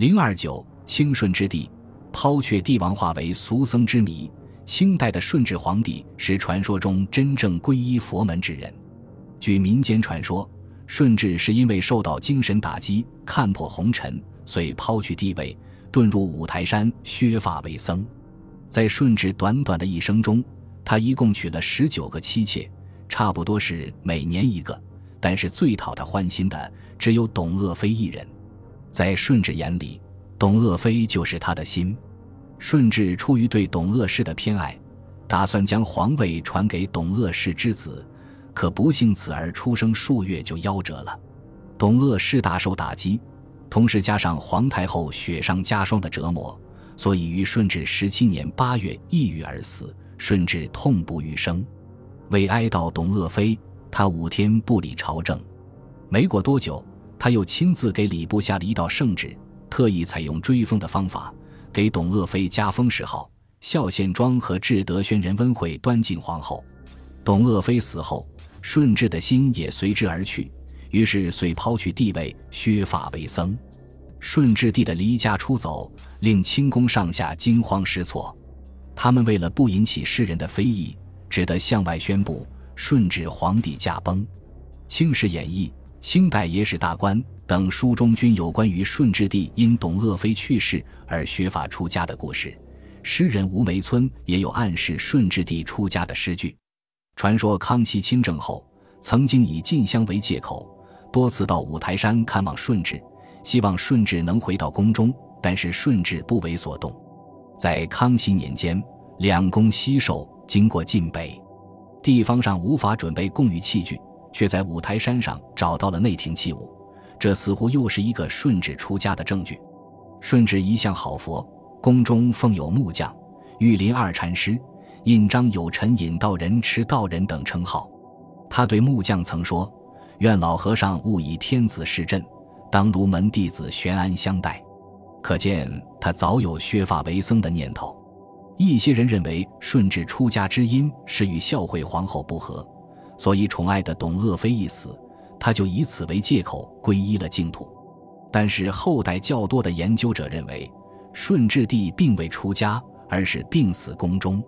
零二九清顺之帝，抛却帝王化为俗僧之谜。清代的顺治皇帝是传说中真正皈依佛门之人。据民间传说，顺治是因为受到精神打击，看破红尘，遂抛去帝位，遁入五台山削发为僧。在顺治短短的一生中，他一共娶了十九个妻妾，差不多是每年一个。但是最讨他欢心的只有董鄂妃一人。在顺治眼里，董鄂妃就是他的心。顺治出于对董鄂氏的偏爱，打算将皇位传给董鄂氏之子，可不幸此儿出生数月就夭折了。董鄂氏大受打击，同时加上皇太后雪上加霜的折磨，所以于顺治十七年八月抑郁而死。顺治痛不欲生，为哀悼董鄂妃，他五天不理朝政。没过多久，他又亲自给礼部下了一道圣旨，特意采用追封的方法。给董鄂妃加封谥号，孝献庄和至德宣仁温惠端敬皇后。董鄂妃死后，顺治的心也随之而去，于是遂抛去帝位，削发为僧。顺治帝的离家出走，令清宫上下惊慌失措。他们为了不引起世人的非议，只得向外宣布顺治皇帝驾崩。《清史演义》《清代野史大观》。等书中均有关于顺治帝因董鄂妃去世而削发出家的故事。诗人吴梅村也有暗示顺治帝出家的诗句。传说康熙亲政后，曾经以进香为借口，多次到五台山看望顺治，希望顺治能回到宫中，但是顺治不为所动。在康熙年间，两宫西狩，经过晋北，地方上无法准备供御器具，却在五台山上找到了内廷器物。这似乎又是一个顺治出家的证据。顺治一向好佛，宫中奉有木匠、玉林二禅师、印章有臣、引道人、持道人等称号。他对木匠曾说：“愿老和尚勿以天子示朕，当如门弟子悬安相待。”可见他早有削发为僧的念头。一些人认为顺治出家之因是与孝惠皇后不和，所以宠爱的董鄂妃一死。他就以此为借口皈依了净土，但是后代较多的研究者认为，顺治帝并未出家，而是病死宫中。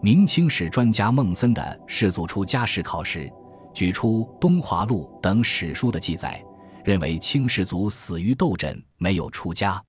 明清史专家孟森的《世祖出家史考》时，举出《东华录》等史书的记载，认为清世祖死于斗枕，没有出家。